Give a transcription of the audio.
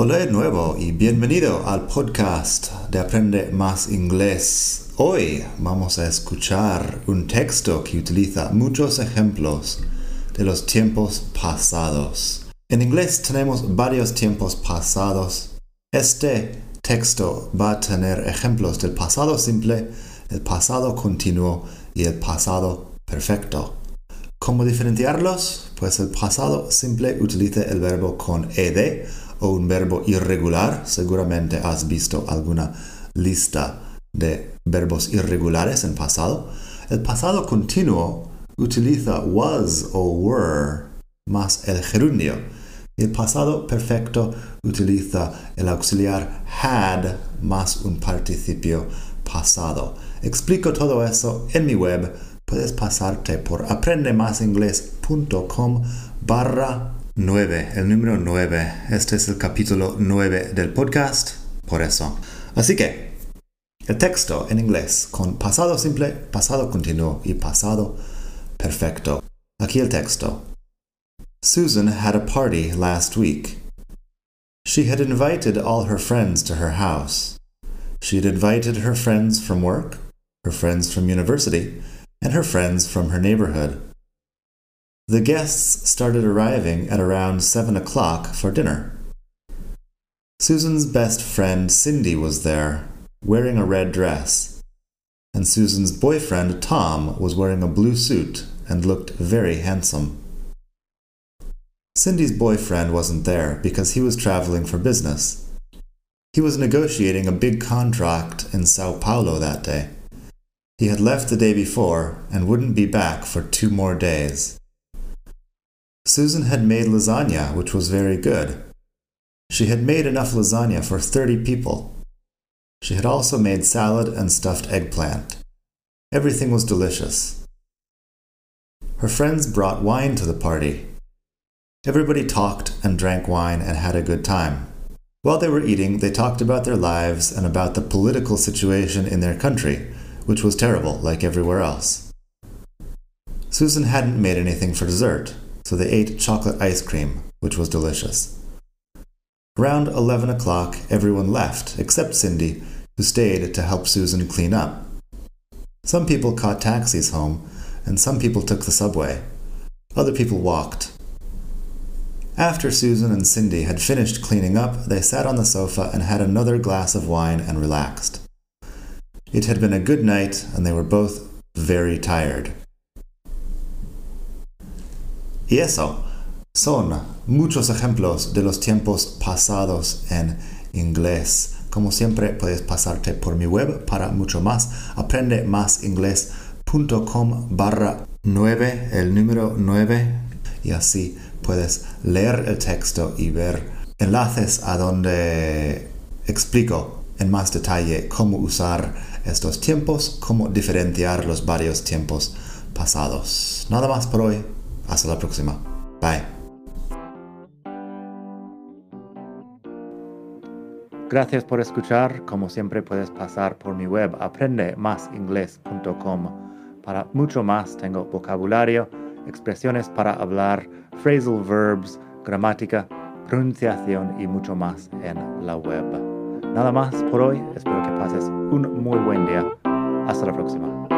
Hola de nuevo y bienvenido al podcast de Aprende Más Inglés. Hoy vamos a escuchar un texto que utiliza muchos ejemplos de los tiempos pasados. En inglés tenemos varios tiempos pasados. Este texto va a tener ejemplos del pasado simple, el pasado continuo y el pasado perfecto. ¿Cómo diferenciarlos? Pues el pasado simple utiliza el verbo con ed o un verbo irregular. Seguramente has visto alguna lista de verbos irregulares en pasado, el pasado continuo utiliza was o were más el gerundio. El pasado perfecto utiliza el auxiliar had más un participio pasado. Explico todo eso en mi web. Puedes pasarte por aprendemasingles.com barra 9, el número 9. Este es el capítulo 9 del podcast, por eso. Así que el texto en inglés con pasado simple, pasado continuo y pasado perfecto. Aquí el texto. Susan had a party last week. She had invited all her friends to her house. She had invited her friends from work, her friends from university, and her friends from her neighborhood. The guests started arriving at around seven o'clock for dinner. Susan's best friend Cindy was there, wearing a red dress, and Susan's boyfriend Tom was wearing a blue suit and looked very handsome. Cindy's boyfriend wasn't there because he was traveling for business. He was negotiating a big contract in Sao Paulo that day. He had left the day before and wouldn't be back for two more days. Susan had made lasagna, which was very good. She had made enough lasagna for 30 people. She had also made salad and stuffed eggplant. Everything was delicious. Her friends brought wine to the party. Everybody talked and drank wine and had a good time. While they were eating, they talked about their lives and about the political situation in their country, which was terrible, like everywhere else. Susan hadn't made anything for dessert, so they ate chocolate ice cream, which was delicious. Around 11 o'clock, everyone left, except Cindy, who stayed to help Susan clean up. Some people caught taxis home, and some people took the subway. Other people walked. After Susan and Cindy had finished cleaning up, they sat on the sofa and had another glass of wine and relaxed. It had been a good night, and they were both very tired. Y eso, Son muchos ejemplos de los tiempos pasados en inglés. Como siempre, puedes pasarte por mi web para mucho más. Aprende más inglés.com barra 9, el número 9, y así puedes leer el texto y ver enlaces a donde explico en más detalle cómo usar estos tiempos, cómo diferenciar los varios tiempos pasados. Nada más por hoy. Hasta la próxima. Bye. Gracias por escuchar. Como siempre puedes pasar por mi web aprendemasingles.com. Para mucho más tengo vocabulario, expresiones para hablar, phrasal verbs, gramática, pronunciación y mucho más en la web. Nada más por hoy. Espero que pases un muy buen día. Hasta la próxima.